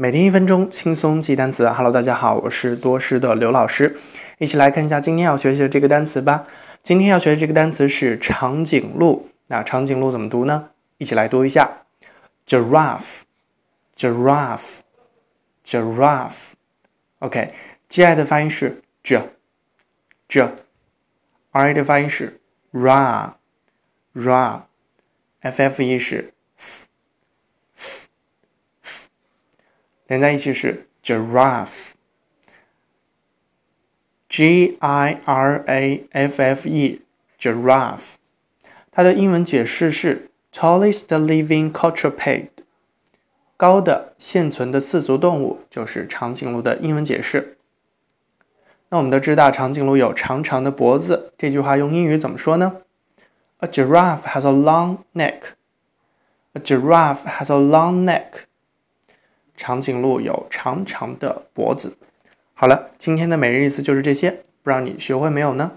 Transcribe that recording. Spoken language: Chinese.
每天一分钟，轻松记单词。Hello，大家好，我是多师的刘老师，一起来看一下今天要学习的这个单词吧。今天要学的这个单词是长颈鹿。那长颈鹿怎么读呢？一起来读一下：giraffe，giraffe，giraffe。OK，G-I 的发音是 j，j；R-A 的发音是 ra，ra；F-F-E 是 f。连在一起是 giraffe，G I R A F F E，giraffe。它的英文解释是 tallest living quadruped，高的现存的四足动物就是长颈鹿的英文解释。那我们都知道长颈鹿有长长的脖子，这句话用英语怎么说呢？A giraffe has a long neck. A giraffe has a long neck. 长颈鹿有长长的脖子。好了，今天的每日一词就是这些，不知道你学会没有呢？